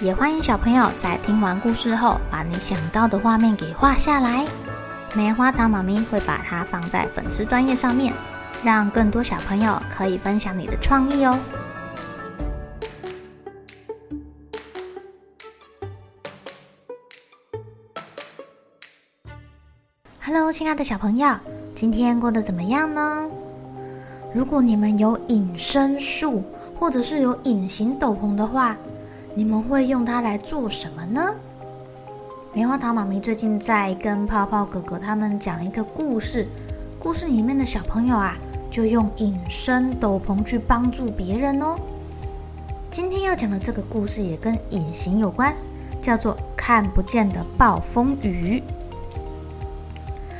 也欢迎小朋友在听完故事后，把你想到的画面给画下来。棉花糖妈咪会把它放在粉丝专页上面，让更多小朋友可以分享你的创意哦。Hello，亲爱的小朋友，今天过得怎么样呢？如果你们有隐身术，或者是有隐形斗篷的话，你们会用它来做什么呢？棉花糖妈咪最近在跟泡泡哥哥他们讲一个故事，故事里面的小朋友啊，就用隐身斗篷去帮助别人哦。今天要讲的这个故事也跟隐形有关，叫做《看不见的暴风雨》。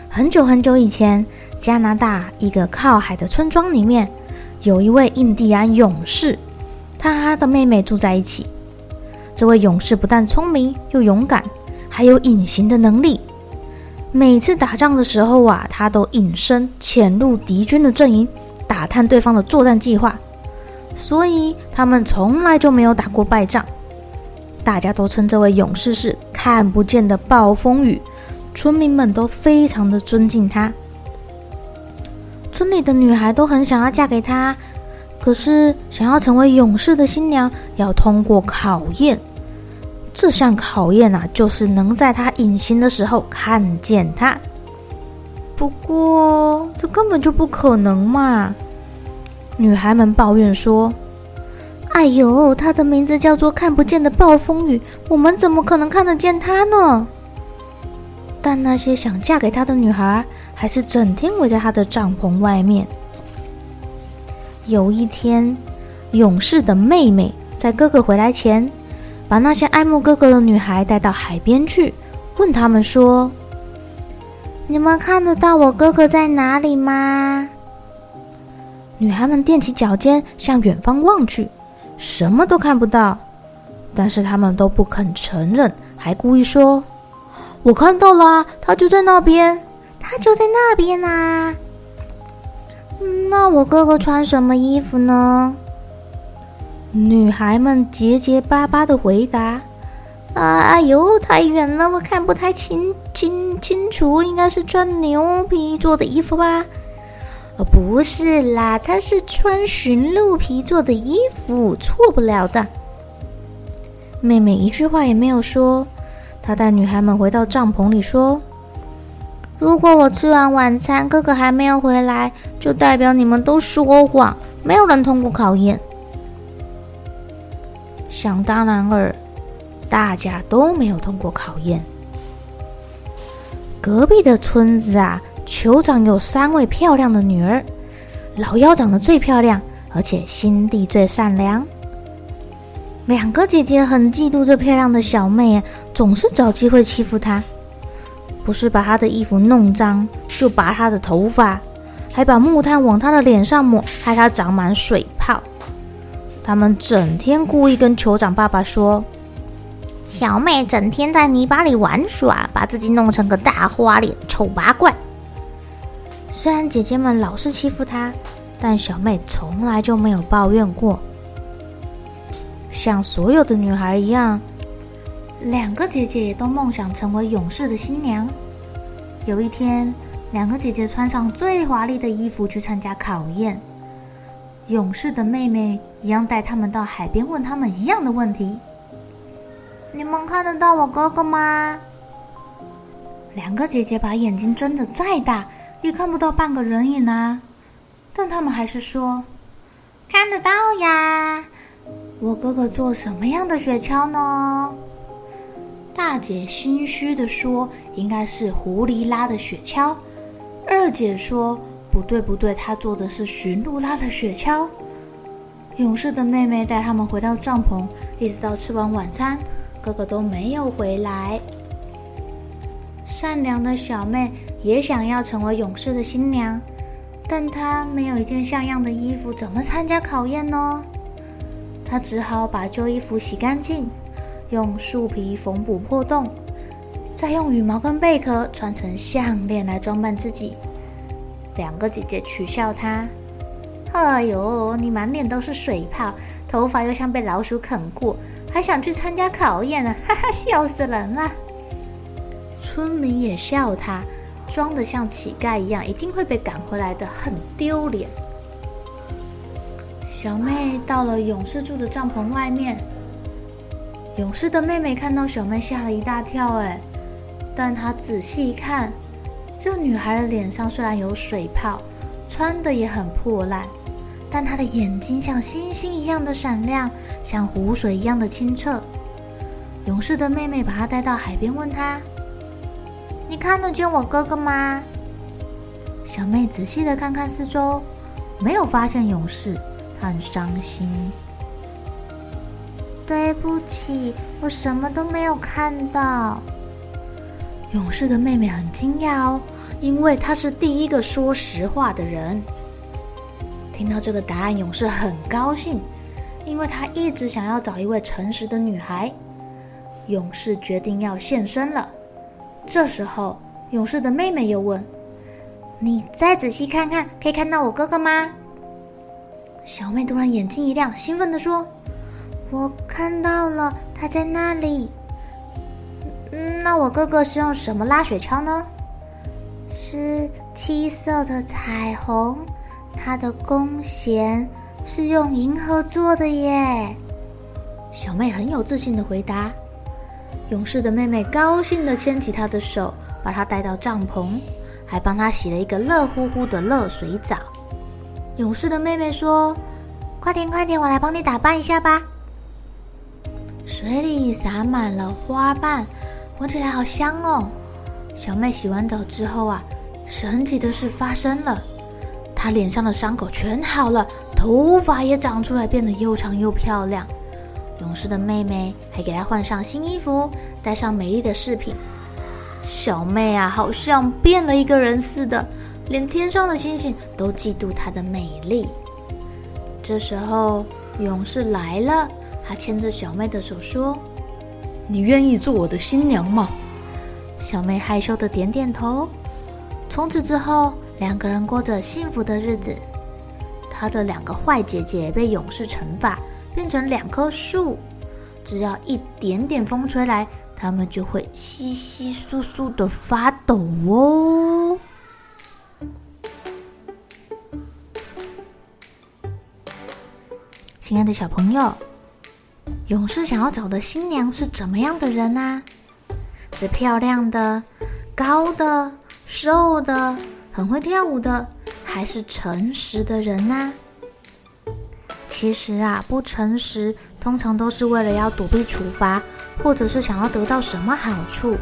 很久很久以前，加拿大一个靠海的村庄里面，有一位印第安勇士，他和他的妹妹住在一起。这位勇士不但聪明又勇敢，还有隐形的能力。每次打仗的时候啊，他都隐身潜入敌军的阵营，打探对方的作战计划。所以他们从来就没有打过败仗。大家都称这位勇士是看不见的暴风雨，村民们都非常的尊敬他。村里的女孩都很想要嫁给他。可是，想要成为勇士的新娘，要通过考验。这项考验啊，就是能在他隐形的时候看见他。不过，这根本就不可能嘛！女孩们抱怨说：“哎呦，他的名字叫做看不见的暴风雨，我们怎么可能看得见他呢？”但那些想嫁给他的女孩，还是整天围在他的帐篷外面。有一天，勇士的妹妹在哥哥回来前，把那些爱慕哥哥的女孩带到海边去，问他们说：“你们看得到我哥哥在哪里吗？”女孩们踮起脚尖向远方望去，什么都看不到，但是他们都不肯承认，还故意说：“我看到了，他就在那边，他就在那边啊。”那我哥哥穿什么衣服呢？女孩们结结巴巴的回答：“啊哎呦，太远了，我看不太清清清楚，应该是穿牛皮做的衣服吧？”“哦，不是啦，他是穿驯鹿皮做的衣服，错不了的。”妹妹一句话也没有说，她带女孩们回到帐篷里说。如果我吃完晚餐，哥哥还没有回来，就代表你们都说谎，没有人通过考验。想当然尔，大家都没有通过考验。隔壁的村子啊，酋长有三位漂亮的女儿，老幺长得最漂亮，而且心地最善良。两个姐姐很嫉妒这漂亮的小妹，总是找机会欺负她。不是把他的衣服弄脏，就拔他的头发，还把木炭往他的脸上抹，害他长满水泡。他们整天故意跟酋长爸爸说：“小妹整天在泥巴里玩耍，把自己弄成个大花脸，丑八怪。”虽然姐姐们老是欺负她，但小妹从来就没有抱怨过。像所有的女孩一样。两个姐姐也都梦想成为勇士的新娘。有一天，两个姐姐穿上最华丽的衣服去参加考验。勇士的妹妹一样带他们到海边，问他们一样的问题：“你们看得到我哥哥吗？”两个姐姐把眼睛睁得再大，也看不到半个人影啊。但他们还是说：“看得到呀。”我哥哥坐什么样的雪橇呢？大姐心虚地说：“应该是狐狸拉的雪橇。”二姐说：“不对，不对，她坐的是驯鹿拉的雪橇。”勇士的妹妹带他们回到帐篷，一直到吃完晚餐，哥哥都没有回来。善良的小妹也想要成为勇士的新娘，但她没有一件像样的衣服，怎么参加考验呢？她只好把旧衣服洗干净，用树皮缝补破洞，再用羽毛跟贝壳穿成项链来装扮自己。两个姐姐取笑她：“哎呦，你满脸都是水泡，头发又像被老鼠啃过，还想去参加考验呢？哈哈，笑死人了！”村民也笑他，装得像乞丐一样，一定会被赶回来的，很丢脸。小妹到了勇士住的帐篷外面，勇士的妹妹看到小妹吓了一大跳，哎，但她仔细一看，这女孩的脸上虽然有水泡，穿的也很破烂，但她的眼睛像星星一样的闪亮，像湖水一样的清澈。勇士的妹妹把她带到海边，问她。你看得见我哥哥吗？小妹仔细的看看四周，没有发现勇士，她很伤心。对不起，我什么都没有看到。勇士的妹妹很惊讶哦，因为她是第一个说实话的人。听到这个答案，勇士很高兴，因为他一直想要找一位诚实的女孩。勇士决定要现身了。这时候，勇士的妹妹又问：“你再仔细看看，可以看到我哥哥吗？”小妹突然眼睛一亮，兴奋地说：“我看到了，他在那里。那我哥哥是用什么拉雪橇呢？是七色的彩虹，他的弓弦是用银河做的耶。”小妹很有自信的回答。勇士的妹妹高兴的牵起他的手，把他带到帐篷，还帮他洗了一个热乎乎的热水澡。勇士的妹妹说：“快点，快点，我来帮你打扮一下吧。”水里洒满了花瓣，闻起来好香哦。小妹洗完澡之后啊，神奇的事发生了，她脸上的伤口全好了，头发也长出来，变得又长又漂亮。勇士的妹妹还给她换上新衣服，戴上美丽的饰品。小妹啊，好像变了一个人似的，连天上的星星都嫉妒她的美丽。这时候，勇士来了，他牵着小妹的手说：“你愿意做我的新娘吗？”小妹害羞的点点头。从此之后，两个人过着幸福的日子。他的两个坏姐姐被勇士惩罚。变成两棵树，只要一点点风吹来，他们就会稀稀疏疏的发抖哦。亲爱的小朋友，勇士想要找的新娘是怎么样的人呢？是漂亮的、高的、瘦的、很会跳舞的，还是诚实的人呢？其实啊，不诚实通常都是为了要躲避处罚，或者是想要得到什么好处。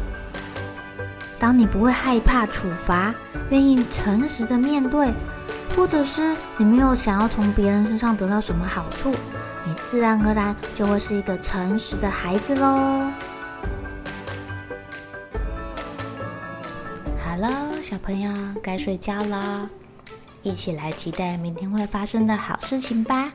当你不会害怕处罚，愿意诚实的面对，或者是你没有想要从别人身上得到什么好处，你自然而然就会是一个诚实的孩子喽。好了，小朋友该睡觉了，一起来期待明天会发生的好事情吧。